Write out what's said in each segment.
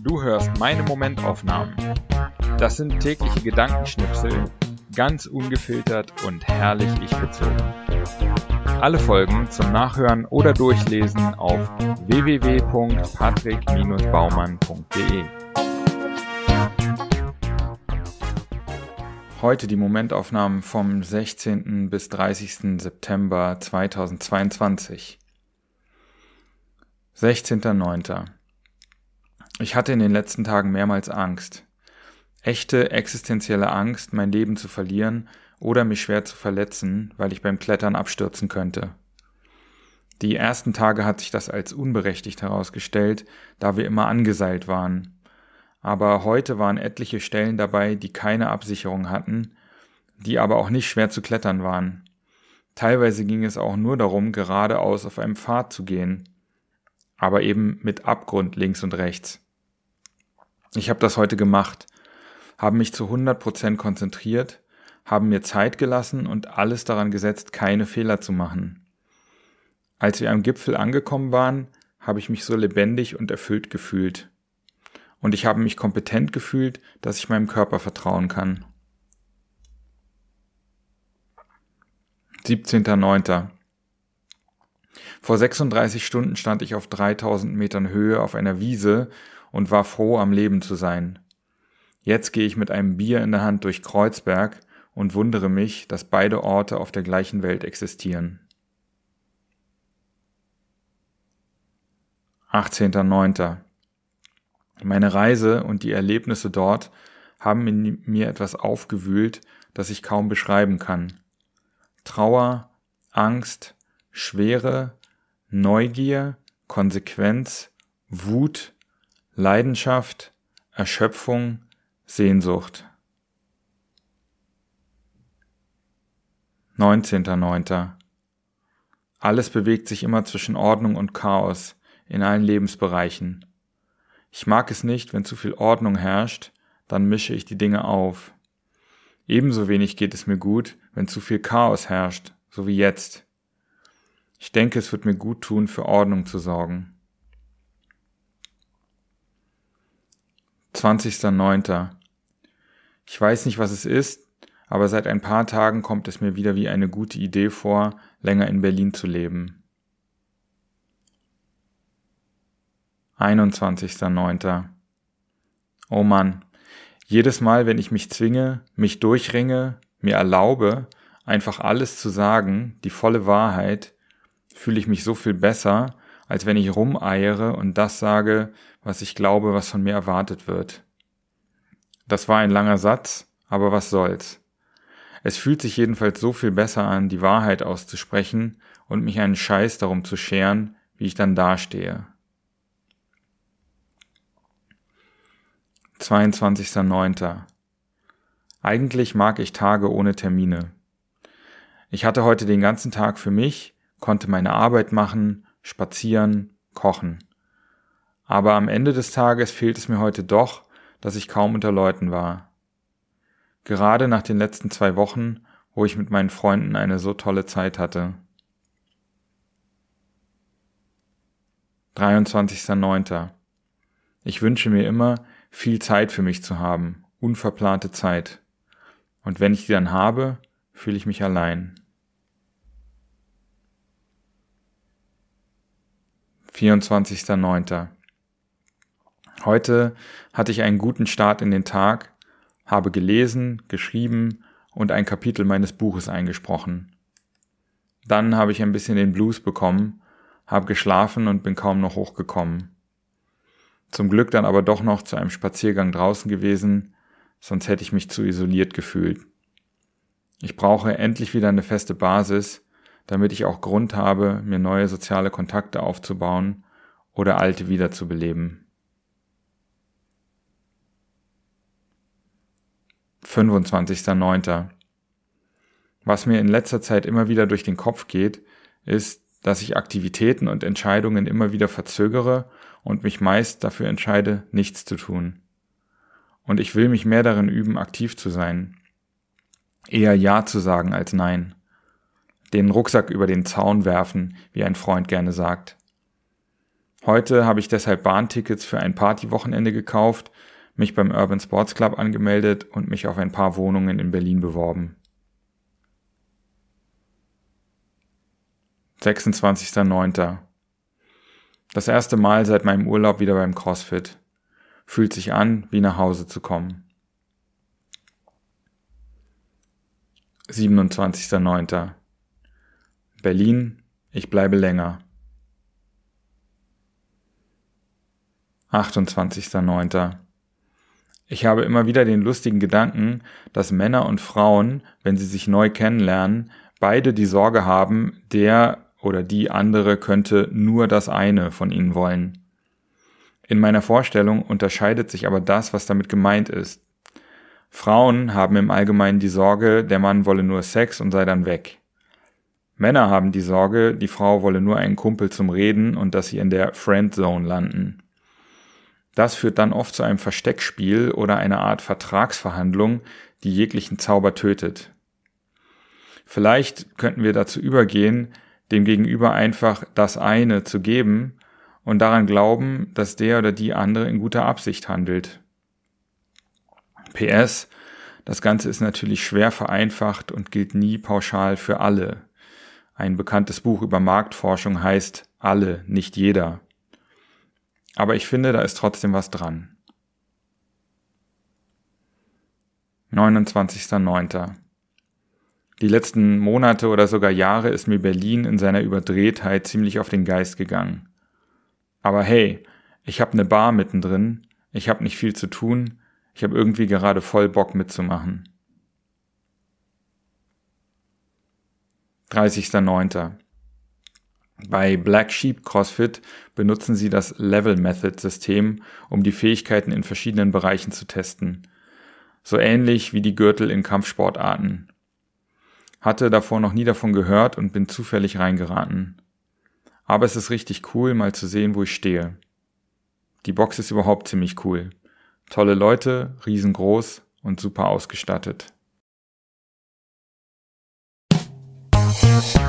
Du hörst meine Momentaufnahmen. Das sind tägliche Gedankenschnipsel, ganz ungefiltert und herrlich ich bezogen. Alle Folgen zum Nachhören oder Durchlesen auf www.patrick-baumann.de. Heute die Momentaufnahmen vom 16. bis 30. September 2022. 16.09. Ich hatte in den letzten Tagen mehrmals Angst. Echte existenzielle Angst, mein Leben zu verlieren oder mich schwer zu verletzen, weil ich beim Klettern abstürzen könnte. Die ersten Tage hat sich das als unberechtigt herausgestellt, da wir immer angeseilt waren. Aber heute waren etliche Stellen dabei, die keine Absicherung hatten, die aber auch nicht schwer zu klettern waren. Teilweise ging es auch nur darum, geradeaus auf einem Pfad zu gehen, aber eben mit Abgrund links und rechts. Ich habe das heute gemacht, habe mich zu 100% konzentriert, haben mir Zeit gelassen und alles daran gesetzt, keine Fehler zu machen. Als wir am Gipfel angekommen waren, habe ich mich so lebendig und erfüllt gefühlt. Und ich habe mich kompetent gefühlt, dass ich meinem Körper vertrauen kann. 17.09. Vor 36 Stunden stand ich auf 3000 Metern Höhe auf einer Wiese und war froh, am Leben zu sein. Jetzt gehe ich mit einem Bier in der Hand durch Kreuzberg und wundere mich, dass beide Orte auf der gleichen Welt existieren. 18.09. Meine Reise und die Erlebnisse dort haben in mir etwas aufgewühlt, das ich kaum beschreiben kann. Trauer, Angst, Schwere, Neugier, Konsequenz, Wut, Leidenschaft, Erschöpfung, Sehnsucht. 19.09. Alles bewegt sich immer zwischen Ordnung und Chaos in allen Lebensbereichen. Ich mag es nicht, wenn zu viel Ordnung herrscht, dann mische ich die Dinge auf. Ebenso wenig geht es mir gut, wenn zu viel Chaos herrscht, so wie jetzt. Ich denke, es wird mir gut tun, für Ordnung zu sorgen. 20.09. Ich weiß nicht, was es ist, aber seit ein paar Tagen kommt es mir wieder wie eine gute Idee vor, länger in Berlin zu leben. 21.09. Oh Mann, jedes Mal, wenn ich mich zwinge, mich durchringe, mir erlaube, einfach alles zu sagen, die volle Wahrheit, fühle ich mich so viel besser, als wenn ich rumeiere und das sage, was ich glaube, was von mir erwartet wird. Das war ein langer Satz, aber was soll's. Es fühlt sich jedenfalls so viel besser an, die Wahrheit auszusprechen und mich einen Scheiß darum zu scheren, wie ich dann dastehe. 22.09. Eigentlich mag ich Tage ohne Termine. Ich hatte heute den ganzen Tag für mich, konnte meine Arbeit machen spazieren, kochen. Aber am Ende des Tages fehlt es mir heute doch, dass ich kaum unter Leuten war. Gerade nach den letzten zwei Wochen, wo ich mit meinen Freunden eine so tolle Zeit hatte. 23.09. Ich wünsche mir immer, viel Zeit für mich zu haben, unverplante Zeit. Und wenn ich die dann habe, fühle ich mich allein. 24.09. Heute hatte ich einen guten Start in den Tag, habe gelesen, geschrieben und ein Kapitel meines Buches eingesprochen. Dann habe ich ein bisschen den Blues bekommen, habe geschlafen und bin kaum noch hochgekommen. Zum Glück dann aber doch noch zu einem Spaziergang draußen gewesen, sonst hätte ich mich zu isoliert gefühlt. Ich brauche endlich wieder eine feste Basis, damit ich auch Grund habe, mir neue soziale Kontakte aufzubauen oder alte wiederzubeleben. 25.09. Was mir in letzter Zeit immer wieder durch den Kopf geht, ist, dass ich Aktivitäten und Entscheidungen immer wieder verzögere und mich meist dafür entscheide, nichts zu tun. Und ich will mich mehr darin üben, aktiv zu sein. Eher Ja zu sagen als Nein den Rucksack über den Zaun werfen, wie ein Freund gerne sagt. Heute habe ich deshalb Bahntickets für ein Partywochenende gekauft, mich beim Urban Sports Club angemeldet und mich auf ein paar Wohnungen in Berlin beworben. 26.09. Das erste Mal seit meinem Urlaub wieder beim CrossFit. Fühlt sich an, wie nach Hause zu kommen. 27.09. Berlin, ich bleibe länger. 28.09. Ich habe immer wieder den lustigen Gedanken, dass Männer und Frauen, wenn sie sich neu kennenlernen, beide die Sorge haben, der oder die andere könnte nur das eine von ihnen wollen. In meiner Vorstellung unterscheidet sich aber das, was damit gemeint ist. Frauen haben im Allgemeinen die Sorge, der Mann wolle nur Sex und sei dann weg. Männer haben die Sorge, die Frau wolle nur einen Kumpel zum Reden und dass sie in der Friendzone landen. Das führt dann oft zu einem Versteckspiel oder einer Art Vertragsverhandlung, die jeglichen Zauber tötet. Vielleicht könnten wir dazu übergehen, dem Gegenüber einfach das eine zu geben und daran glauben, dass der oder die andere in guter Absicht handelt. PS, das Ganze ist natürlich schwer vereinfacht und gilt nie pauschal für alle. Ein bekanntes Buch über Marktforschung heißt Alle, nicht jeder. Aber ich finde, da ist trotzdem was dran. 29.09. Die letzten Monate oder sogar Jahre ist mir Berlin in seiner Überdrehtheit ziemlich auf den Geist gegangen. Aber hey, ich hab ne Bar mittendrin, ich hab nicht viel zu tun, ich hab irgendwie gerade voll Bock mitzumachen. 30.09. Bei Black Sheep CrossFit benutzen sie das Level Method System, um die Fähigkeiten in verschiedenen Bereichen zu testen. So ähnlich wie die Gürtel in Kampfsportarten hatte davor noch nie davon gehört und bin zufällig reingeraten. Aber es ist richtig cool, mal zu sehen, wo ich stehe. Die Box ist überhaupt ziemlich cool. Tolle Leute, riesengroß und super ausgestattet.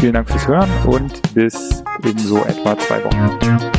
Vielen Dank fürs Hören und bis in so etwa zwei Wochen.